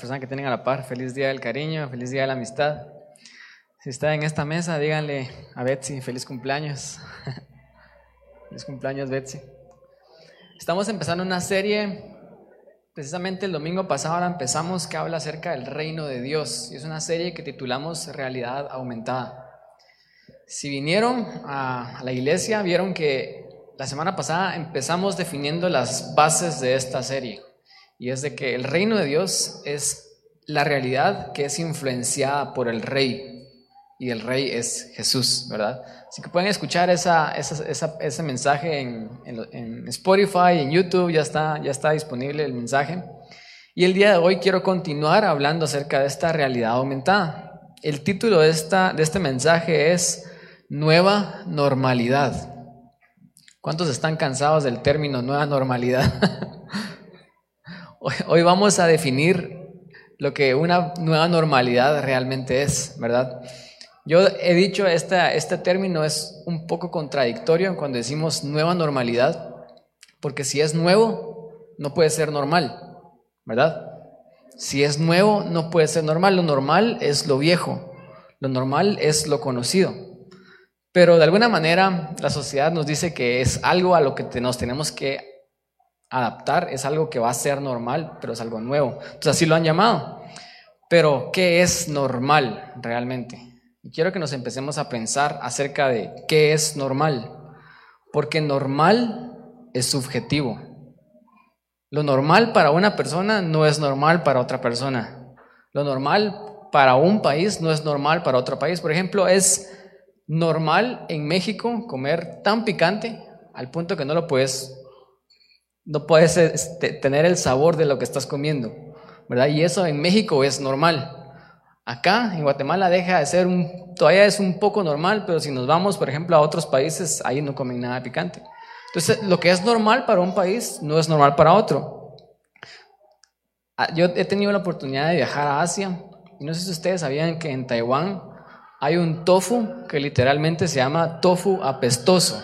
personas que tienen a la par, feliz día del cariño, feliz día de la amistad. Si está en esta mesa, díganle a Betsy, feliz cumpleaños. feliz cumpleaños, Betsy. Estamos empezando una serie, precisamente el domingo pasado ahora empezamos, que habla acerca del reino de Dios. Y es una serie que titulamos Realidad Aumentada. Si vinieron a la iglesia, vieron que la semana pasada empezamos definiendo las bases de esta serie. Y es de que el reino de Dios es la realidad que es influenciada por el rey. Y el rey es Jesús, ¿verdad? Así que pueden escuchar esa, ese mensaje en, Spotify, en YouTube, ya está, disponible el mensaje. Y el día de hoy quiero continuar hablando acerca de esta realidad aumentada. El título de, de este mensaje es Nueva normalidad. ¿Cuántos están cansados del término nueva normalidad? hoy, vamos a definir lo que una nueva normalidad realmente es, ¿verdad? Yo he dicho, este, este término es un poco contradictorio cuando decimos nueva normalidad, porque si es nuevo, no puede ser normal, ¿verdad? Si es nuevo, no puede ser normal. Lo normal es lo viejo, lo normal es lo conocido. Pero de alguna manera la sociedad nos dice que es algo a lo que nos tenemos que adaptar, es algo que va a ser normal, pero es algo nuevo. Entonces así lo han llamado. Pero, ¿qué es normal realmente? Y quiero que nos empecemos a pensar acerca de qué es normal. Porque normal es subjetivo. Lo normal para una persona no es normal para otra persona. Lo normal para un país no es normal para otro país. Por ejemplo, es normal en México comer tan picante al punto que no lo puedes, no puedes este, tener el sabor de lo que estás comiendo, ¿verdad? Y eso en México es normal. Acá, en Guatemala, deja de ser un, todavía es un poco normal, pero si nos vamos, por ejemplo, a otros países, ahí no comen nada picante. Entonces, lo que es normal para un país no es normal para otro. Ah, yo he tenido la oportunidad de viajar a Asia, y no sé si ustedes sabían que en Taiwán hay un tofu que literalmente se llama tofu apestoso.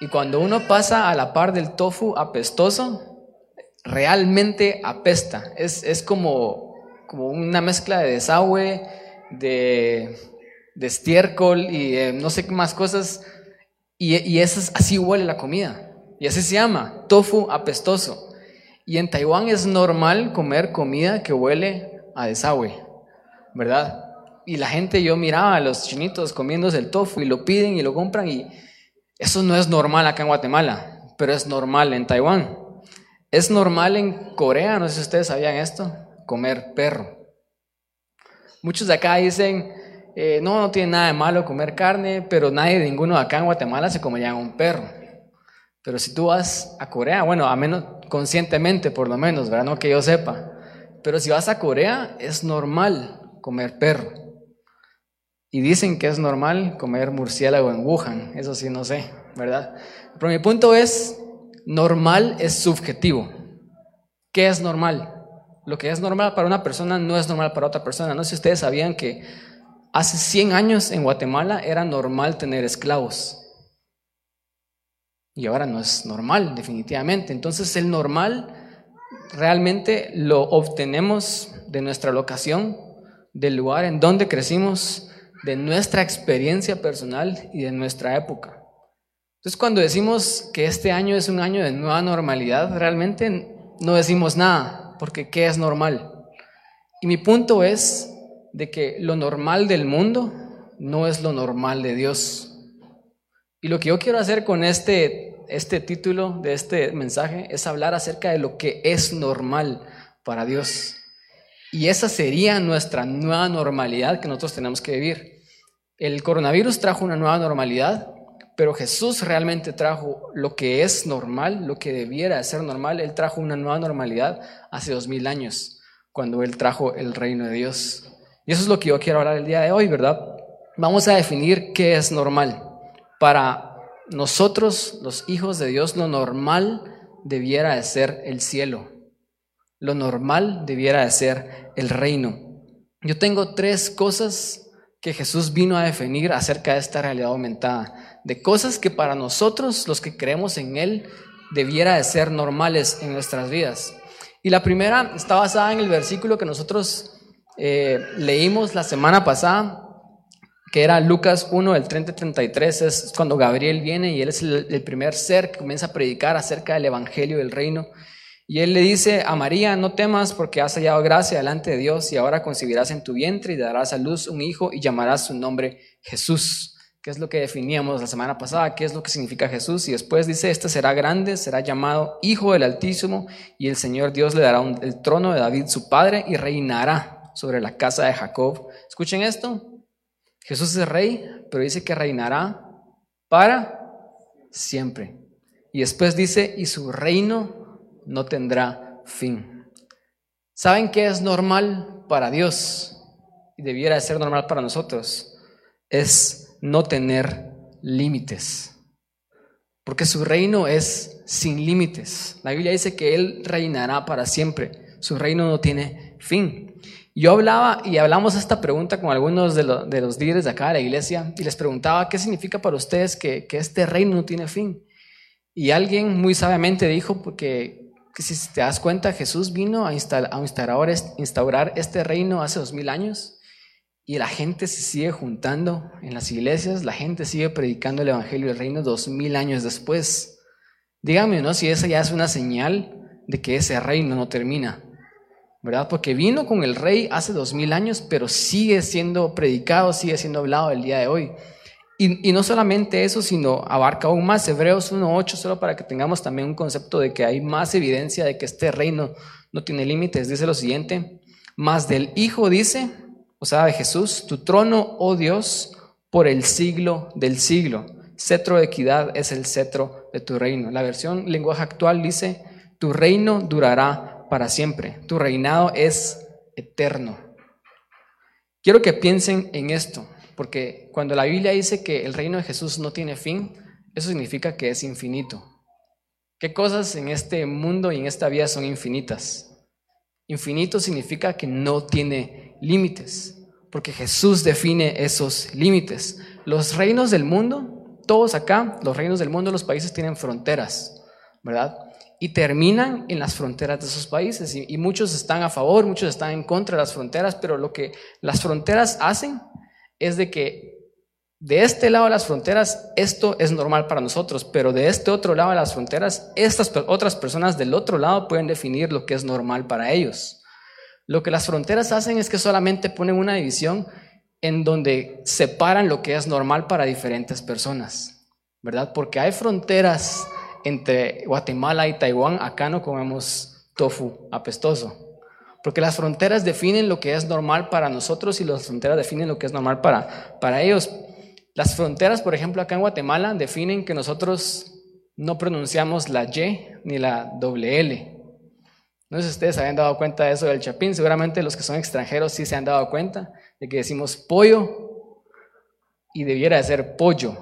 Y cuando uno pasa a la par del tofu apestoso, realmente apesta. Es, como, como una mezcla de desagüe, de, estiércol y no sé qué más cosas. Y, y así huele la comida. Y así se llama, tofu apestoso. Y en Taiwán es normal comer comida que huele a desagüe, ¿verdad? y la gente, yo miraba a los chinitos comiéndose el tofu y lo piden y lo compran y eso no es normal acá en Guatemala, pero es normal en Taiwán. Es normal en Corea, no sé si ustedes sabían esto, comer perro. Muchos de acá dicen, eh, no, no tiene nada de malo comer carne, pero nadie, ninguno acá en Guatemala se comería un perro. Pero si tú vas a Corea, bueno, a menos conscientemente por lo menos, ¿verdad? No que yo sepa. Pero si vas a Corea, es normal comer perro. Y dicen que es normal comer murciélago en Wuhan, eso sí no sé, ¿verdad? Pero mi punto es, normal es subjetivo. ¿Qué es normal? Lo que es normal para una persona no es normal para otra persona. No sé si ustedes sabían que hace 100 años en Guatemala era normal tener esclavos. Y ahora no es normal, definitivamente. Entonces el normal realmente lo obtenemos de nuestra locación, del lugar en donde crecimos, de nuestra experiencia personal y de nuestra época. Entonces cuando decimos que este año es un año de nueva normalidad, realmente no decimos nada, porque ¿qué es normal? Y mi punto es de que lo normal del mundo no es lo normal de Dios. Y lo que yo quiero hacer con este, este título de este mensaje es hablar acerca de lo que es normal para Dios. Y esa sería nuestra nueva normalidad que nosotros tenemos que vivir. El coronavirus trajo una nueva normalidad, pero Jesús realmente trajo lo que es normal, lo que debiera ser normal. Él trajo una nueva normalidad hace dos mil años, cuando Él trajo el reino de Dios. Y eso es lo que yo quiero hablar el día de hoy, ¿verdad? Vamos a definir qué es normal. Para nosotros, los hijos de Dios, lo normal debiera de ser el cielo. Lo normal debiera de ser el reino. Yo tengo tres cosas que Jesús vino a definir acerca de esta realidad aumentada, de cosas que para nosotros, los que creemos en Él, debiera de ser normales en nuestras vidas. Y la primera está basada en el versículo que nosotros eh, leímos la semana pasada, que era Lucas 1, del 30 33, es cuando Gabriel viene y él es el, primer ser que comienza a predicar acerca del Evangelio del Reino. Y él le dice a María, no temas porque has hallado gracia delante de Dios y ahora concebirás en tu vientre y darás a luz un hijo y llamarás su nombre Jesús que es lo que definíamos la semana pasada, qué es lo que significa Jesús. Y después dice, este será grande, será llamado Hijo del Altísimo, y el Señor Dios le dará el trono de David su padre y reinará sobre la casa de Jacob. Escuchen esto, Jesús es rey, pero dice que reinará para siempre. Y después dice, y su reino no tendrá fin. ¿Saben qué es normal para Dios? Y debiera de ser normal para nosotros. Es no tener límites, porque su reino es sin límites. La Biblia dice que Él reinará para siempre, su reino no tiene fin. Yo hablaba y hablamos esta pregunta con algunos de, los líderes de acá de la iglesia y les preguntaba qué significa para ustedes que, este reino no tiene fin. Y alguien muy sabiamente dijo porque que si te das cuenta Jesús vino a, a instaurar este reino hace dos mil años y la gente se sigue juntando en las iglesias, la gente sigue predicando el Evangelio del Reino dos mil años después. Dígame, ¿no? Si esa ya es una señal de que ese reino no termina, ¿verdad? Porque vino con el rey hace dos mil años, pero sigue siendo predicado, sigue siendo hablado el día de hoy. Y, no solamente eso, sino abarca aún más Hebreos 1.8, solo para que tengamos también un concepto de que hay más evidencia de que este reino no tiene límites. Dice lo siguiente, más del Hijo dice, o sea, de Jesús, tu trono, oh Dios, por el siglo del siglo. Cetro de equidad es el cetro de tu reino. La versión lenguaje actual dice, tu reino durará para siempre, tu reinado es eterno. Quiero que piensen en esto, porque cuando la Biblia dice que el reino de Jesús no tiene fin, eso significa que es infinito. ¿Qué cosas en este mundo y en esta vida son infinitas? Infinito significa que no tiene límites, porque Jesús define esos límites. Los reinos del mundo, todos acá, los reinos del mundo, los países tienen fronteras, ¿verdad? Y terminan en las fronteras de esos países. Y, muchos están a favor, muchos están en contra de las fronteras, pero lo que las fronteras hacen es de que de este lado de las fronteras esto es normal para nosotros, pero de este otro lado de las fronteras, estas otras personas del otro lado pueden definir lo que es normal para ellos. Lo que las fronteras hacen es que solamente ponen una división en donde separan lo que es normal para diferentes personas, ¿verdad? Porque hay fronteras entre Guatemala y Taiwán, acá no comemos tofu apestoso. Porque las fronteras definen lo que es normal para nosotros y las fronteras definen lo que es normal para, para ellos. Las fronteras, por ejemplo, acá en Guatemala definen que nosotros no pronunciamos la Y ni la doble L. No sé si ustedes habían dado cuenta de eso del chapín, seguramente los que son extranjeros sí se han dado cuenta de que decimos pollo y debiera de ser pollo.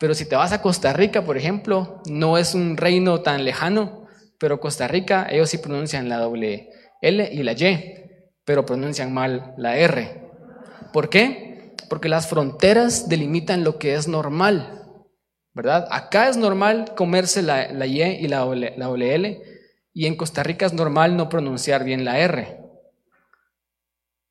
Pero si te vas a Costa Rica, por ejemplo, no es un reino tan lejano, pero Costa Rica, ellos sí pronuncian la doble L y la Y, pero pronuncian mal la R. ¿Por qué? porque las fronteras delimitan lo que es normal, ¿verdad? Acá es normal comerse la, Y y la, la y en Costa Rica es normal no pronunciar bien la R.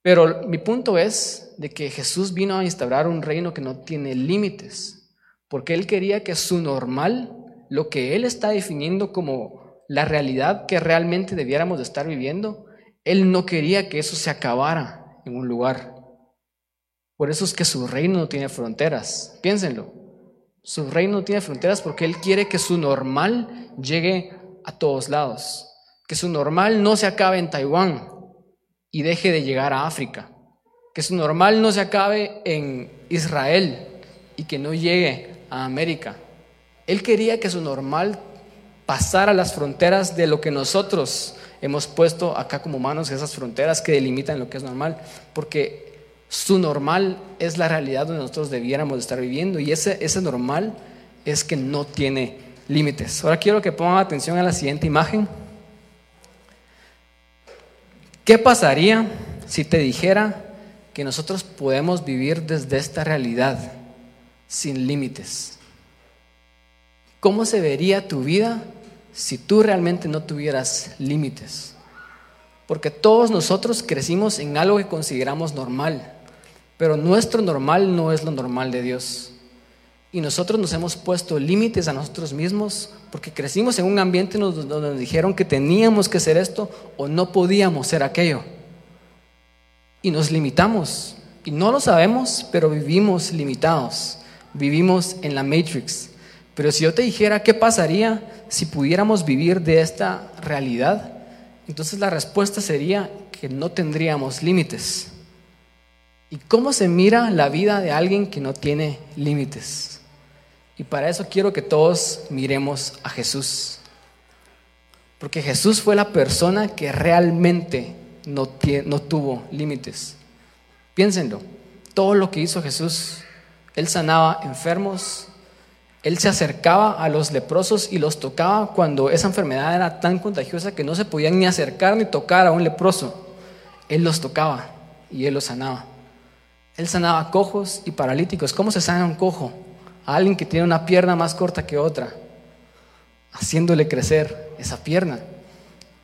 Pero mi punto es de que Jesús vino a instaurar un reino que no tiene límites, porque Él quería que su normal, lo que Él está definiendo como la realidad que realmente debiéramos de estar viviendo, Él no quería que eso se acabara en un lugar. Por eso es que su reino no tiene fronteras. Piénsenlo. Su reino no tiene fronteras porque Él quiere que su normal llegue a todos lados. Que su normal no se acabe en Taiwán y deje de llegar a África. Que su normal no se acabe en Israel y que no llegue a América. Él quería que su normal pasara las fronteras de lo que nosotros hemos puesto acá como humanos, esas fronteras que delimitan lo que es normal. Porque su normal es la realidad donde nosotros debiéramos estar viviendo y ese, ese normal es que no tiene límites. Ahora quiero que pongan atención a la siguiente imagen. ¿Qué pasaría si te dijera que nosotros podemos vivir desde esta realidad sin límites. ¿Cómo se vería tu vida si tú realmente no tuvieras límites? Porque todos nosotros crecimos en algo que consideramos normal, pero nuestro normal no es lo normal de Dios. Y nosotros nos hemos puesto límites a nosotros mismos porque crecimos en un ambiente donde nos dijeron que teníamos que hacer esto o no podíamos ser aquello. Y nos limitamos. Y no lo sabemos, pero vivimos limitados. Vivimos en la Matrix. Pero si yo te dijera qué pasaría si pudiéramos vivir de esta realidad, entonces la respuesta sería que no tendríamos límites. ¿Y cómo se mira la vida de alguien que no tiene límites? Y para eso quiero que todos miremos a Jesús. Porque Jesús fue la persona que realmente no, tuvo límites. Piénsenlo, todo lo que hizo Jesús, Él sanaba enfermos, Él se acercaba a los leprosos y los tocaba cuando esa enfermedad era tan contagiosa que no se podían ni acercar ni tocar a un leproso. Él los tocaba y Él los sanaba. Él sanaba cojos y paralíticos. ¿Cómo se sana un cojo? a alguien que tiene una pierna más corta que otra, haciéndole crecer esa pierna.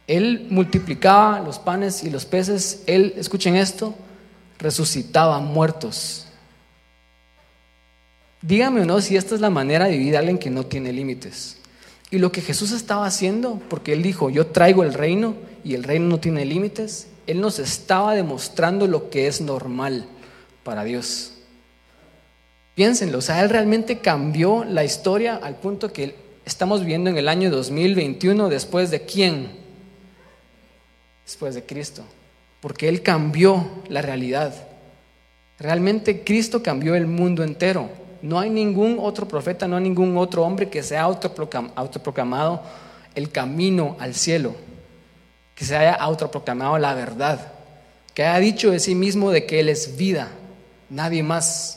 Él multiplicaba los panes y los peces, él, escuchen esto, resucitaba muertos. Dígame o no si esta es la manera de vivir a alguien que no tiene límites. Y lo que Jesús estaba haciendo, porque Él dijo, yo traigo el reino y el reino no tiene límites, Él nos estaba demostrando lo que es normal para Dios. Piénsenlo, o sea, Él realmente cambió la historia al punto que estamos viendo en el año 2021 después de quién? Después de Cristo. Porque Él cambió la realidad. Realmente Cristo cambió el mundo entero. No hay ningún otro profeta, no hay ningún otro hombre que sea autoproclamado el camino al cielo, que se haya autoproclamado la verdad, que haya dicho de sí mismo de que Él es vida, nadie más.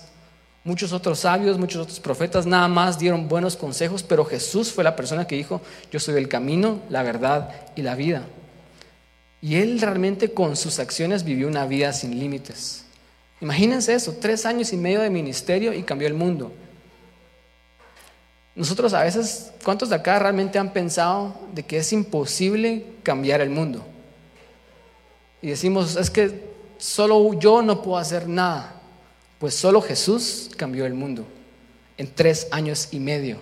Muchos otros sabios, muchos otros profetas nada más dieron buenos consejos, pero Jesús fue la persona que dijo, yo soy el camino, la verdad y la vida. Y él realmente con sus acciones vivió una vida sin límites. Imagínense eso, tres años y medio de ministerio y cambió el mundo. Nosotros a veces, ¿cuántos de acá realmente han pensado de que es imposible cambiar el mundo? Y decimos, es que solo yo no puedo hacer nada. Pues solo Jesús cambió el mundo en tres años y medio.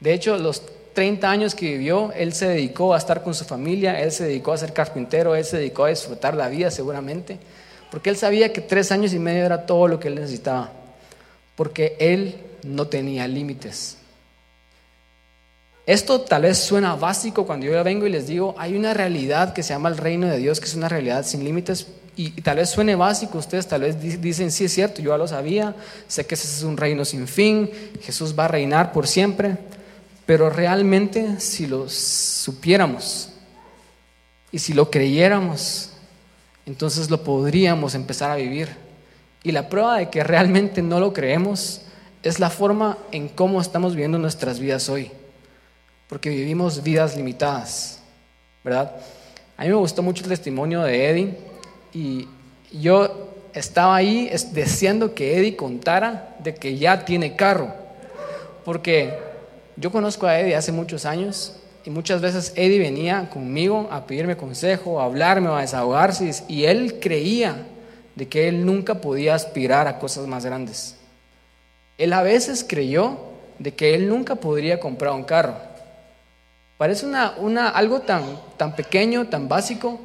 De hecho, los 30 años que vivió, él se dedicó a estar con su familia, él se dedicó a ser carpintero, él se dedicó a disfrutar la vida seguramente, porque él sabía que tres años y medio era todo lo que él necesitaba, porque él no tenía límites. Esto tal vez suena básico cuando yo vengo y les digo, hay una realidad que se llama el reino de Dios, que es una realidad sin límites, y, tal vez suene básico, ustedes tal vez dicen, sí es cierto, yo ya lo sabía, sé que ese es un reino sin fin, Jesús va a reinar por siempre, pero realmente si lo supiéramos y si lo creyéramos, entonces lo podríamos empezar a vivir. Y la prueba de que realmente no lo creemos es la forma en cómo estamos viviendo nuestras vidas hoy, porque vivimos vidas limitadas, ¿verdad? A mí me gustó mucho el testimonio de Eddie y yo estaba ahí deseando que Eddie contara de que ya tiene carro, porque yo conozco a Eddie hace muchos años y muchas veces Eddie venía conmigo a pedirme consejo, a hablarme, a desahogarse y él creía de que él nunca podía aspirar a cosas más grandes. Él a veces creyó de que él nunca podría comprar un carro. Parece una, una, algo tan, tan pequeño, tan básico,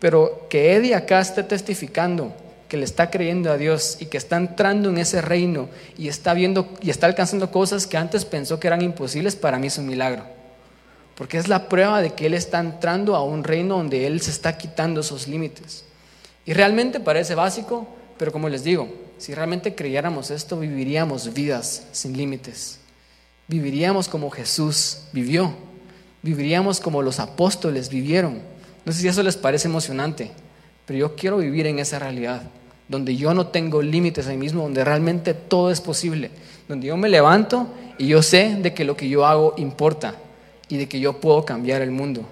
pero que Eddie acá esté testificando que le está creyendo a Dios y que está entrando en ese reino y está viendo y está alcanzando cosas que antes pensó que eran imposibles, para mí es un milagro. Porque es la prueba de que Él está entrando a un reino donde Él se está quitando esos límites. Y realmente parece básico, pero como les digo, si realmente creyéramos esto, viviríamos vidas sin límites. Viviríamos como Jesús vivió. Viviríamos como los apóstoles vivieron no sé si eso les parece emocionante, pero yo quiero vivir en esa realidad, donde yo no tengo límites a mí mismo, donde realmente todo es posible, donde yo me levanto y yo sé de que lo que yo hago importa y de que yo puedo cambiar el mundo,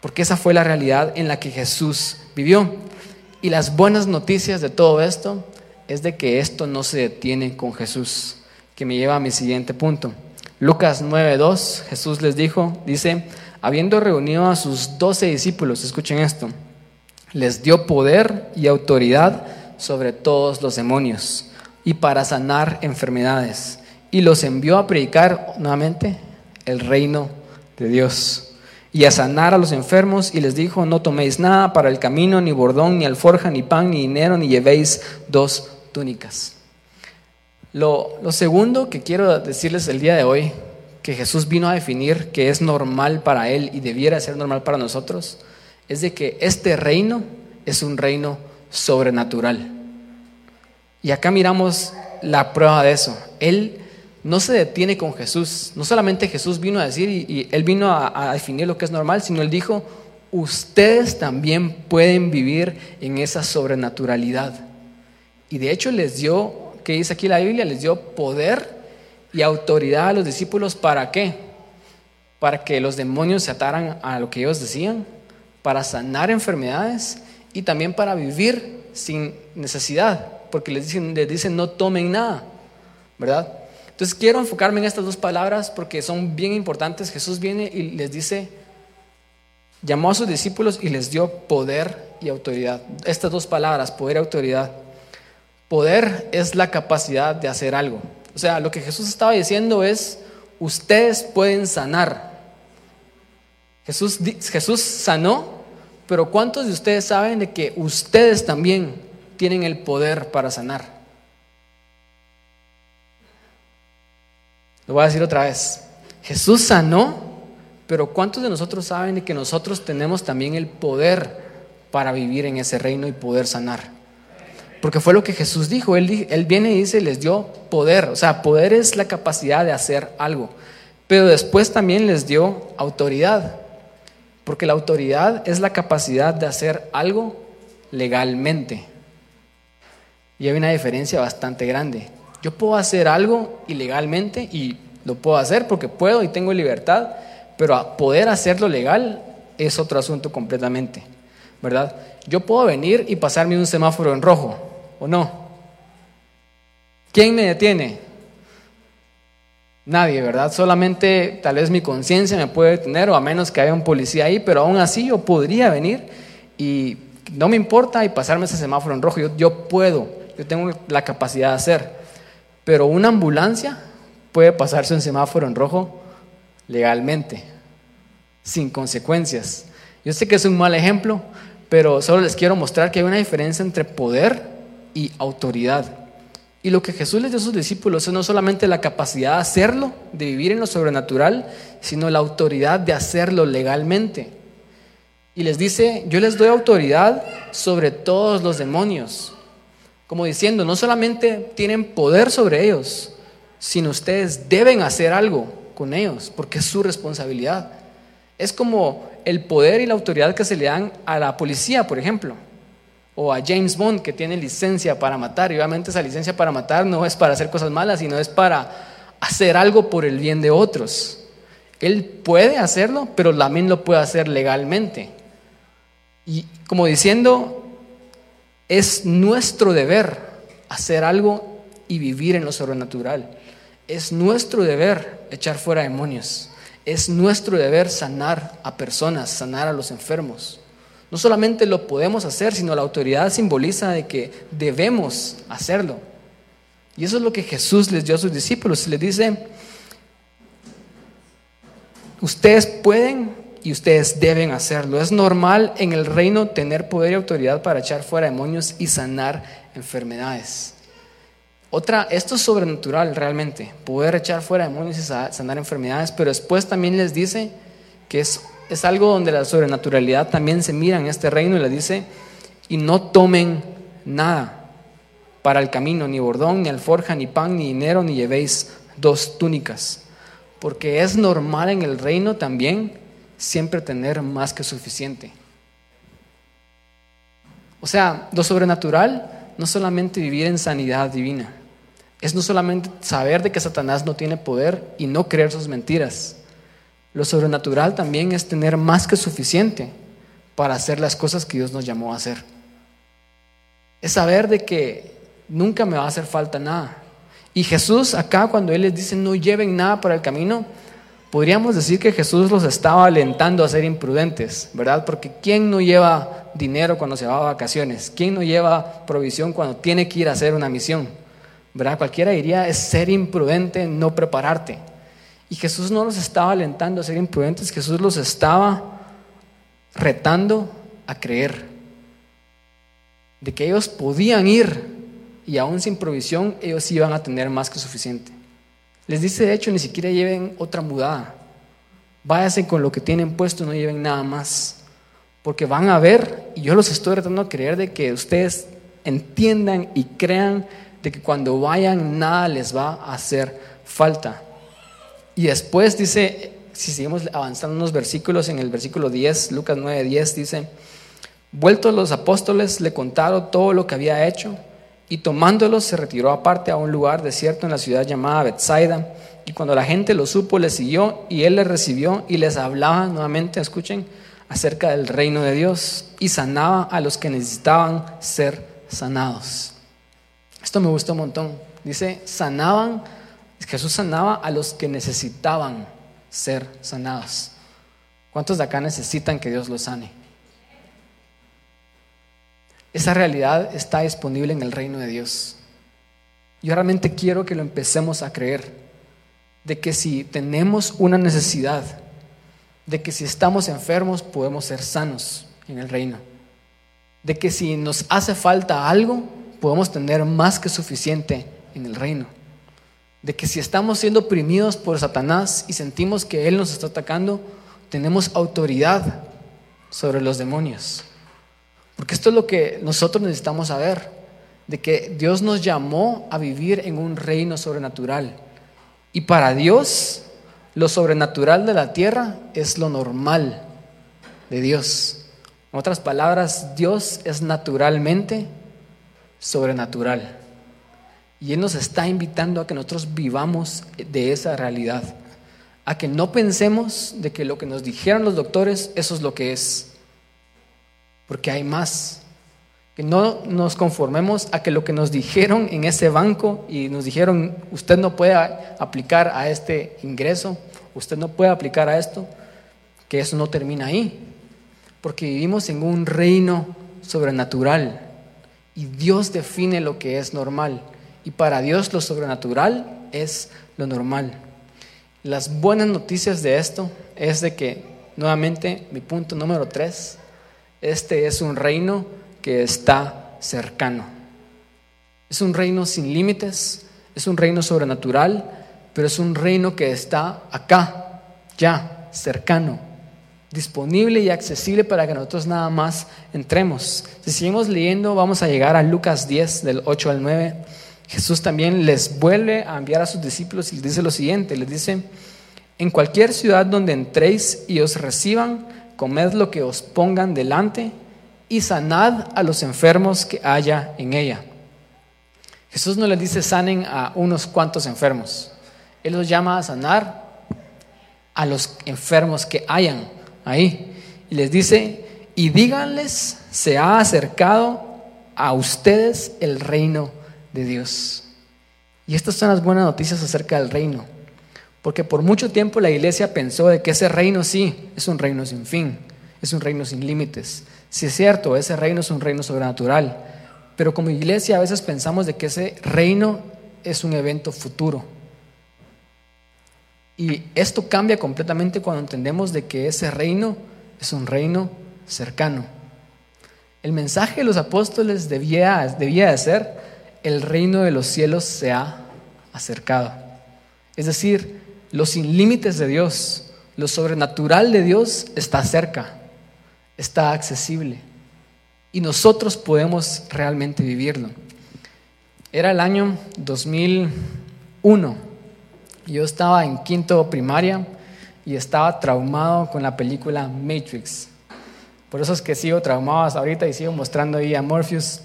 porque esa fue la realidad en la que Jesús vivió. Y las buenas noticias de todo esto es de que esto no se detiene con Jesús, que me lleva a mi siguiente punto. Lucas 9:2, Jesús les dijo, dice, habiendo reunido a sus doce discípulos, escuchen esto, les dio poder y autoridad sobre todos los demonios y para sanar enfermedades, y los envió a predicar nuevamente el reino de Dios y a sanar a los enfermos y les dijo, no toméis nada para el camino, ni bordón, ni alforja, ni pan, ni dinero, ni llevéis dos túnicas. Lo, lo segundo que quiero decirles el día de hoy, que Jesús vino a definir que es normal para Él y debiera ser normal para nosotros, es de que este reino es un reino sobrenatural. Y acá miramos la prueba de eso. Él no se detiene con Jesús. No solamente Jesús vino a decir y, Él vino a, a, definir lo que es normal, sino Él dijo, ustedes también pueden vivir en esa sobrenaturalidad. Y de hecho les dio, ¿qué dice aquí la Biblia? Les dio poder y autoridad a los discípulos para qué? Para que los demonios se ataran a lo que ellos decían, para sanar enfermedades y también para vivir sin necesidad, porque les dicen, les dicen no tomen nada, ¿verdad? Entonces quiero enfocarme en estas dos palabras porque son bien importantes. Jesús viene y les dice, llamó a sus discípulos y les dio poder y autoridad. Estas dos palabras, poder y autoridad. Poder es la capacidad de hacer algo. O sea, lo que Jesús estaba diciendo es, ustedes pueden sanar. Jesús, Jesús sanó, pero ¿cuántos de ustedes saben de que ustedes también tienen el poder para sanar? Lo voy a decir otra vez. Jesús sanó, pero ¿cuántos de nosotros saben que nosotros tenemos también el poder para vivir en ese reino y poder sanar? Porque fue lo que Jesús dijo. Él, él viene y dice, les dio poder. O sea, poder es la capacidad de hacer algo. Pero después también les dio autoridad. Porque la autoridad es la capacidad de hacer algo legalmente. Y hay una diferencia bastante grande. Yo puedo hacer algo ilegalmente y lo puedo hacer porque puedo y tengo libertad, pero poder hacerlo legal es otro asunto completamente, ¿verdad? Yo puedo venir y pasarme un semáforo en rojo, ¿o no? ¿Quién me detiene? Nadie, ¿verdad? Solamente tal vez mi conciencia me puede detener o a menos que haya un policía ahí, pero aún así yo podría venir y no me importa y pasarme ese semáforo en rojo, yo, yo puedo, yo tengo la capacidad de hacer. Pero una ambulancia puede pasarse un semáforo en rojo legalmente, sin consecuencias. Yo sé que es un mal ejemplo, pero solo les quiero mostrar que hay una diferencia entre poder y autoridad. Y lo que Jesús les dio a sus discípulos es no solamente la capacidad de hacerlo, de vivir en lo sobrenatural, sino la autoridad de hacerlo legalmente. Y les dice, yo les doy autoridad sobre todos los demonios. Como diciendo, no solamente tienen poder sobre ellos, sino ustedes deben hacer algo con ellos, porque es su responsabilidad. Es como el poder y la autoridad que se le dan a la policía, por ejemplo, o a James Bond, que tiene licencia para matar. Y obviamente esa licencia para matar no es para hacer cosas malas, sino es para hacer algo por el bien de otros. Él puede hacerlo, pero también lo puede hacer legalmente. Y como diciendo, es nuestro deber hacer algo y vivir en lo sobrenatural. Es nuestro deber echar fuera demonios. Es nuestro deber sanar a personas, sanar a los enfermos. No solamente lo podemos hacer, sino la autoridad simboliza de que debemos hacerlo. Y eso es lo que Jesús les dio a sus discípulos. Les dice, ustedes pueden y ustedes deben hacerlo. Es normal en el reino tener poder y autoridad para echar fuera demonios y sanar enfermedades. Otra, esto es sobrenatural realmente, poder echar fuera demonios y sanar enfermedades, pero después también les dice que es, es algo donde la sobrenaturalidad también se mira en este reino y les dice, y no tomen nada para el camino, ni bordón, ni alforja, ni pan, ni dinero, ni llevéis dos túnicas, porque es normal en el reino también siempre tener más que suficiente. O sea, lo sobrenatural no solamente vivir en sanidad divina, es no solamente saber de que Satanás no tiene poder y no creer sus mentiras. Lo sobrenatural también es tener más que suficiente para hacer las cosas que Dios nos llamó a hacer. es saber de que nunca me va a hacer falta nada. Y Jesús acá cuando Él les dice no lleven nada para el camino, podríamos decir que Jesús los estaba alentando a ser imprudentes, ¿verdad? Porque ¿quién no lleva dinero cuando se va a vacaciones? ¿Quién no lleva provisión cuando tiene que ir a hacer una misión? ¿Verdad? Cualquiera diría es ser imprudente, no prepararte. Y Jesús no los estaba alentando a ser imprudentes, Jesús los estaba retando a creer de que ellos podían ir y aún sin provisión ellos iban a tener más que suficiente. Les dice, de hecho, ni siquiera lleven otra mudada. Váyanse con lo que tienen puesto, no lleven nada más. Porque van a ver, y yo los estoy tratando a creer, de que ustedes entiendan y crean de que cuando vayan nada les va a hacer falta. Y después dice, si seguimos avanzando unos versículos, en el versículo 10, Lucas 9, 10, dice, vueltos los apóstoles le contaron todo lo que había hecho y tomándolos se retiró aparte a un lugar desierto en la ciudad llamada Bethsaida. Y cuando la gente lo supo, le siguió y él les recibió y les hablaba nuevamente, escuchen, acerca del reino de Dios y sanaba a los que necesitaban ser sanados. Esto me gustó un montón. Dice, sanaban, Jesús sanaba a los que necesitaban ser sanados. ¿Cuántos de acá necesitan que Dios los sane? Esa realidad está disponible en el reino de Dios. Yo realmente quiero que lo empecemos a creer, de que si tenemos una necesidad, de que si estamos enfermos podemos ser sanos en el reino, de que si nos hace falta algo, podemos tener más que suficiente en el reino, de que si estamos siendo oprimidos por Satanás y sentimos que Él nos está atacando, tenemos autoridad sobre los demonios. Porque esto es lo que nosotros necesitamos saber, de que Dios nos llamó a vivir en un reino sobrenatural. Y para Dios, lo sobrenatural de la tierra es lo normal de Dios. En otras palabras, Dios es naturalmente sobrenatural. Y Él nos está invitando a que nosotros vivamos de esa realidad. A que no pensemos de que lo que nos dijeron los doctores, eso es lo que es porque hay más. Que no nos conformemos a que lo que nos dijeron en ese banco y nos dijeron, usted no puede aplicar a este ingreso, usted no puede aplicar a esto, que eso no termina ahí. Porque vivimos en un reino sobrenatural y Dios define lo que es normal. Y para Dios lo sobrenatural es lo normal. Las buenas noticias de esto es de que, nuevamente, mi punto número tres, este es un reino que está cercano. Es un reino sin límites, es un reino sobrenatural, pero es un reino que está acá, ya, cercano, disponible y accesible para que nosotros nada más entremos. Si seguimos leyendo, vamos a llegar a Lucas 10, del 8 al 9. Jesús también les vuelve a enviar a sus discípulos y les dice lo siguiente, les dice, en cualquier ciudad donde entréis y os reciban, comed lo que os pongan delante y sanad a los enfermos que haya en ella. Jesús no les dice sanen a unos cuantos enfermos. Él los llama a sanar a los enfermos que hayan ahí. Y les dice, y díganles, se ha acercado a ustedes el reino de Dios. Y estas son las buenas noticias acerca del reino. Porque por mucho tiempo la iglesia pensó de que ese reino sí es un reino sin fin, es un reino sin límites. Si es cierto, ese reino es un reino sobrenatural, pero como iglesia a veces pensamos de que ese reino es un evento futuro. Y esto cambia completamente cuando entendemos de que ese reino es un reino cercano. El mensaje de los apóstoles debía, debía de ser, el reino de los cielos se ha acercado. Es decir, lo sin límites de Dios, lo sobrenatural de Dios está cerca, está accesible. Y nosotros podemos realmente vivirlo. Era el año 2001. Yo estaba en quinto primaria y estaba traumado con la película Matrix. Por eso es que sigo traumado hasta ahorita y sigo mostrando ahí a Morpheus.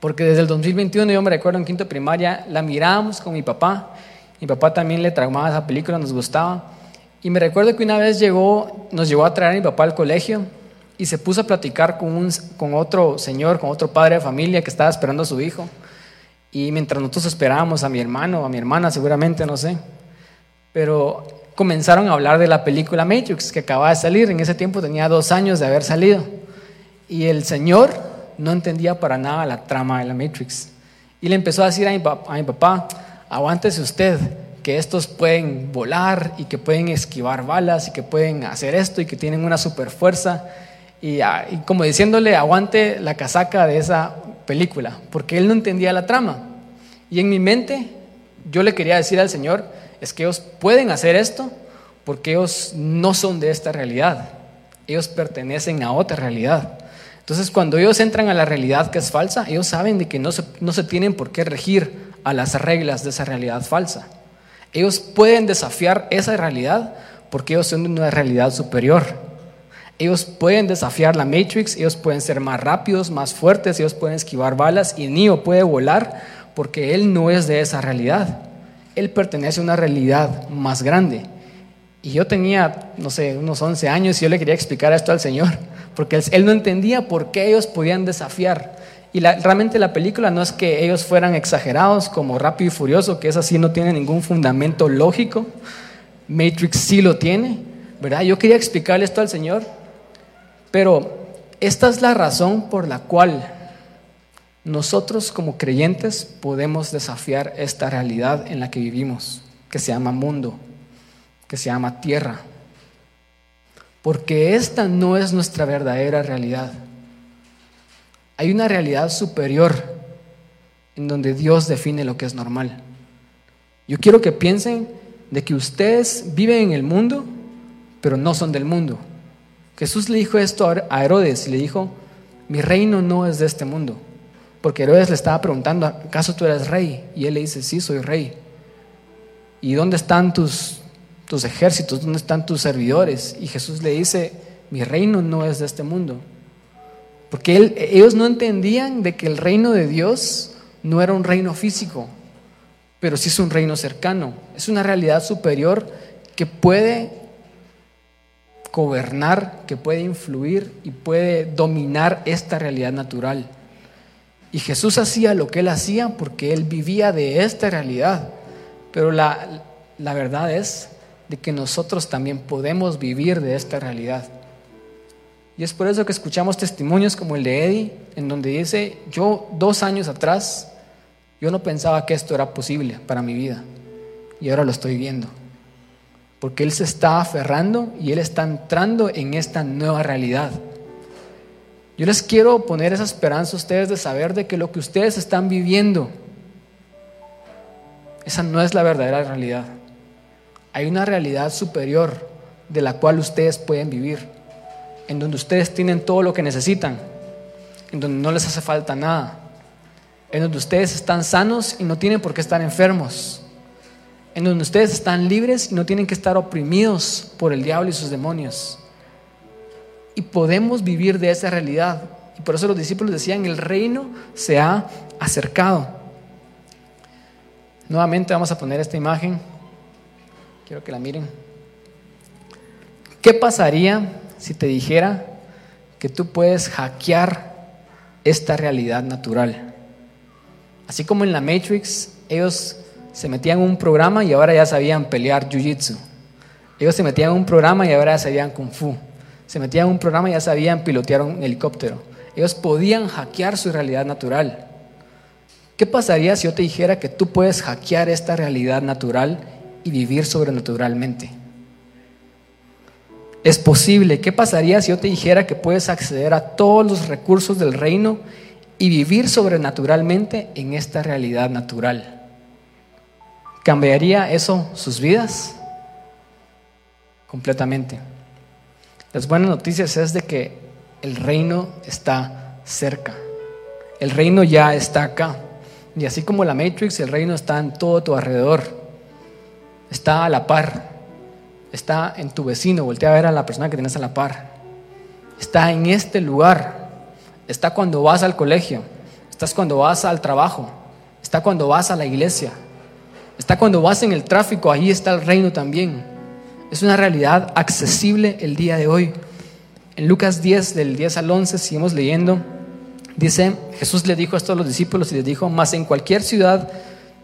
Porque desde el 2021 yo me recuerdo en quinto primaria, la mirábamos con mi papá mi papá también le traumaba esa película, nos gustaba. Y me recuerdo que una vez llegó, nos llegó a traer a mi papá al colegio y se puso a platicar con, un, con otro señor, con otro padre de familia que estaba esperando a su hijo. Y mientras nosotros esperábamos a mi hermano, a mi hermana seguramente, no sé, pero comenzaron a hablar de la película Matrix que acababa de salir. En ese tiempo tenía dos años de haber salido. Y el señor no entendía para nada la trama de la Matrix. Y le empezó a decir a a mi papá, aguántese usted, que estos pueden volar y que pueden esquivar balas y que pueden hacer esto y que tienen una super fuerza. Ah, y, como diciéndole, aguante la casaca de esa película, porque él no entendía la trama. Y en mi mente yo le quería decir al Señor, es que ellos pueden hacer esto porque ellos no son de esta realidad, ellos pertenecen a otra realidad. Entonces cuando ellos entran a la realidad que es falsa, ellos saben de que no no se tienen por qué regir a las reglas de esa realidad falsa. Ellos pueden desafiar esa realidad porque ellos son de una realidad superior. Ellos pueden desafiar la Matrix, ellos pueden ser más rápidos, más fuertes, ellos pueden esquivar balas y Neo puede volar porque él no es de esa realidad. Él pertenece a una realidad más grande. Y yo tenía, no sé, unos 11 años y yo le quería explicar esto al Señor, porque él, no entendía por qué ellos podían desafiar. Y realmente la película no es que ellos fueran exagerados como Rápido y Furioso, que es así, no tiene ningún fundamento lógico. Matrix sí lo tiene, ¿verdad? Yo quería explicarle esto al Señor pero esta es la razón por la cual nosotros como creyentes podemos desafiar esta realidad en la que vivimos, que se llama mundo, que se llama tierra. Porque esta no es nuestra verdadera realidad. Hay una realidad superior en donde Dios define lo que es normal. Yo quiero que piensen de que ustedes viven en el mundo, pero no son del mundo. Jesús le dijo esto a Herodes y le dijo, mi reino no es de este mundo. Porque Herodes le estaba preguntando, ¿acaso tú eres rey? Y él le dice, sí, soy rey. ¿Y dónde están tus, tus ejércitos? ¿Dónde están tus servidores? Y Jesús le dice, mi reino no es de este mundo. Porque ellos no entendían de que el reino de Dios no era un reino físico, pero sí es un reino cercano. Es una realidad superior que puede gobernar, que puede influir y puede dominar esta realidad natural. Y Jesús hacía lo que él hacía porque él vivía de esta realidad. Pero la, la verdad es de que nosotros también podemos vivir de esta realidad. Y es por eso que escuchamos testimonios como el de Eddie, en donde dice, yo dos años atrás, yo no pensaba que esto era posible para mi vida. Y ahora lo estoy viendo porque Él se está aferrando y Él está entrando en esta nueva realidad. Yo les quiero poner esa esperanza a ustedes de saber de que lo que ustedes están viviendo, esa no es la verdadera realidad. Hay una realidad superior de la cual ustedes pueden vivir, en donde ustedes tienen todo lo que necesitan, en donde no les hace falta nada, en donde ustedes están sanos y no tienen por qué estar enfermos en donde ustedes están libres y no tienen que estar oprimidos por el diablo y sus demonios. Y podemos vivir de esa realidad. Y por eso los discípulos decían, el reino se ha acercado. Nuevamente vamos a poner esta imagen. Quiero que la miren. ¿Qué pasaría si te dijera que tú puedes hackear esta realidad natural? Así como en la Matrix, ellos se metían en un programa y ahora ya sabían pelear jiu-jitsu. Ellos se metían en un programa y ahora ya sabían kung fu. Se metían en un programa y ya sabían pilotear un helicóptero. Ellos podían hackear su realidad natural. ¿Qué pasaría si yo te dijera que tú puedes hackear esta realidad natural y vivir sobrenaturalmente? Es posible. ¿Qué pasaría si yo te dijera que puedes acceder a todos los recursos del reino y vivir sobrenaturalmente en esta realidad natural? ¿Cambiaría eso sus vidas? Completamente. Las buenas noticias es de que el reino está cerca. El reino ya está acá. Y así como la Matrix, el reino está en todo tu alrededor. Está a la par. Está en tu vecino. Voltea a ver a la persona que tienes a la par. Está en este lugar. Está cuando vas al colegio. Estás cuando vas al trabajo. Está cuando vas a la iglesia. Está cuando vas en el tráfico, ahí está el reino también. Es una realidad accesible el día de hoy. En Lucas 10, del 10 al 11, seguimos leyendo, dice, Jesús le dijo esto a los discípulos y les dijo, mas en cualquier ciudad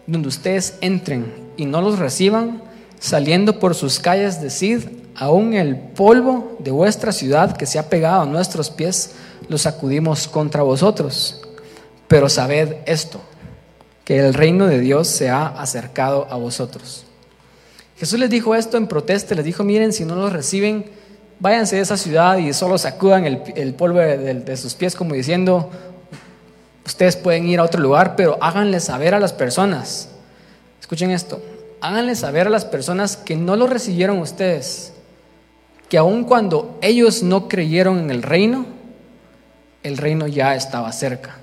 donde ustedes entren y no los reciban, saliendo por sus calles, decid, aún el polvo de vuestra ciudad que se ha pegado a nuestros pies, lo sacudimos contra vosotros. Pero sabed esto, que el reino de Dios se ha acercado a vosotros. Jesús les dijo esto en protesta, les dijo, miren, si no los reciben, váyanse de esa ciudad y solo sacudan el, polvo de, de sus pies como diciendo, ustedes pueden ir a otro lugar, pero háganle saber a las personas. Escuchen esto, háganle saber a las personas que no lo recibieron ustedes, que aun cuando ellos no creyeron en el reino, el reino ya estaba cerca.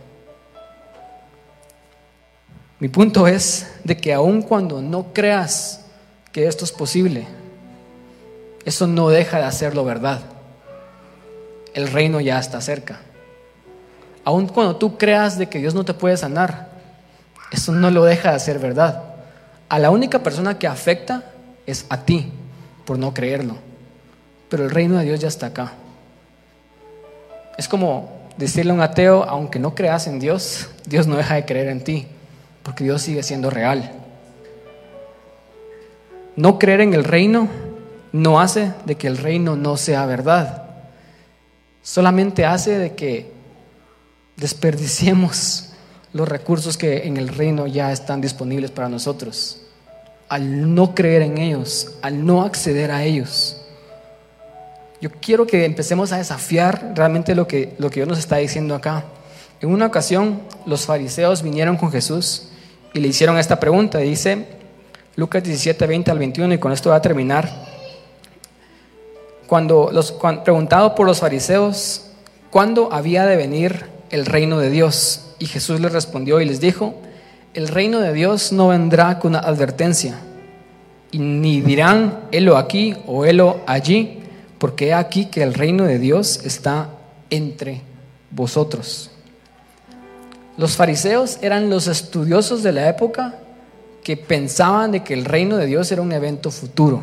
Mi punto es de que aun cuando no creas que esto es posible, eso no deja de hacerlo verdad. El reino ya está cerca. Aun cuando tú creas de que Dios no te puede sanar, eso no lo deja de ser verdad. A la única persona que afecta es a ti por no creerlo. Pero el reino de Dios ya está acá. Es como decirle a un ateo, aunque no creas en Dios, Dios no deja de creer en ti porque Dios sigue siendo real. No creer en el reino no hace de que el reino no sea verdad. Solamente hace de que desperdiciemos los recursos que en el reino ya están disponibles para nosotros. Al no creer en ellos, al no acceder a ellos. Yo quiero que empecemos a desafiar realmente lo que, lo que Dios nos está diciendo acá. En una ocasión, los fariseos vinieron con Jesús y le hicieron esta pregunta. Dice Lucas 17, 20 al 21, y con esto va a terminar. Cuando los preguntado por los fariseos cuándo había de venir el reino de Dios, y Jesús les respondió y les dijo: El reino de Dios no vendrá con advertencia, y ni dirán helo aquí o helo allí, porque he aquí que el reino de Dios está entre vosotros. Los fariseos eran los estudiosos de la época que pensaban de que el reino de Dios era un evento futuro.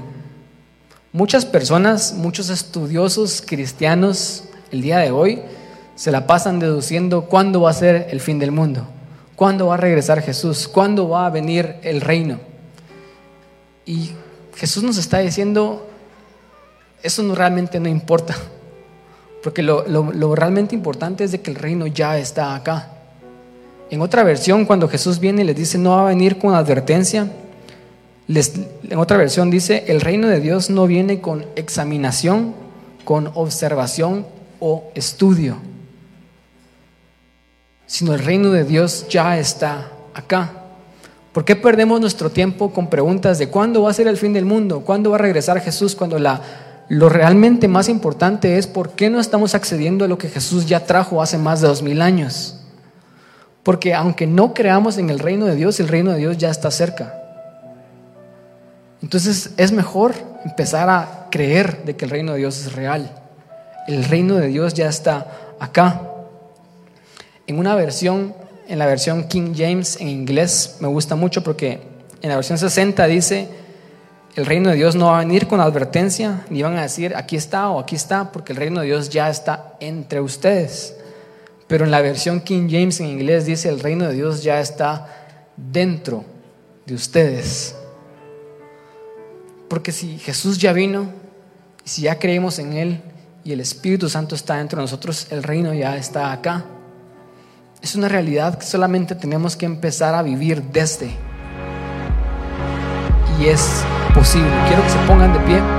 Muchas personas, muchos estudiosos cristianos el día de hoy se la pasan deduciendo cuándo va a ser el fin del mundo, cuándo va a regresar Jesús, cuándo va a venir el reino. Y Jesús nos está diciendo, eso no, realmente no importa, porque lo, lo realmente importante es de que el reino ya está acá. En otra versión, cuando Jesús viene y les dice no va a venir con advertencia, en otra versión dice, el reino de Dios no viene con examinación, con observación o estudio, sino el reino de Dios ya está acá. ¿Por qué perdemos nuestro tiempo con preguntas de cuándo va a ser el fin del mundo? ¿Cuándo va a regresar Jesús? Cuando la, lo realmente más importante es por qué no estamos accediendo a lo que Jesús ya trajo hace más de dos mil años. Porque aunque no creamos en el reino de Dios, el reino de Dios ya está cerca. Entonces es mejor empezar a creer de que el reino de Dios es real. El reino de Dios ya está acá. En una versión, en la versión King James en inglés, me gusta mucho porque en la versión 60 dice, el reino de Dios no va a venir con advertencia, ni van a decir, aquí está o aquí está, porque el reino de Dios ya está entre ustedes. Pero en la versión King James en inglés dice, el reino de Dios ya está dentro de ustedes. Porque si Jesús ya vino, si ya creemos en Él y el Espíritu Santo está dentro de nosotros, el reino ya está acá. Es una realidad que solamente tenemos que empezar a vivir desde. Y es posible. Quiero que se pongan de pie.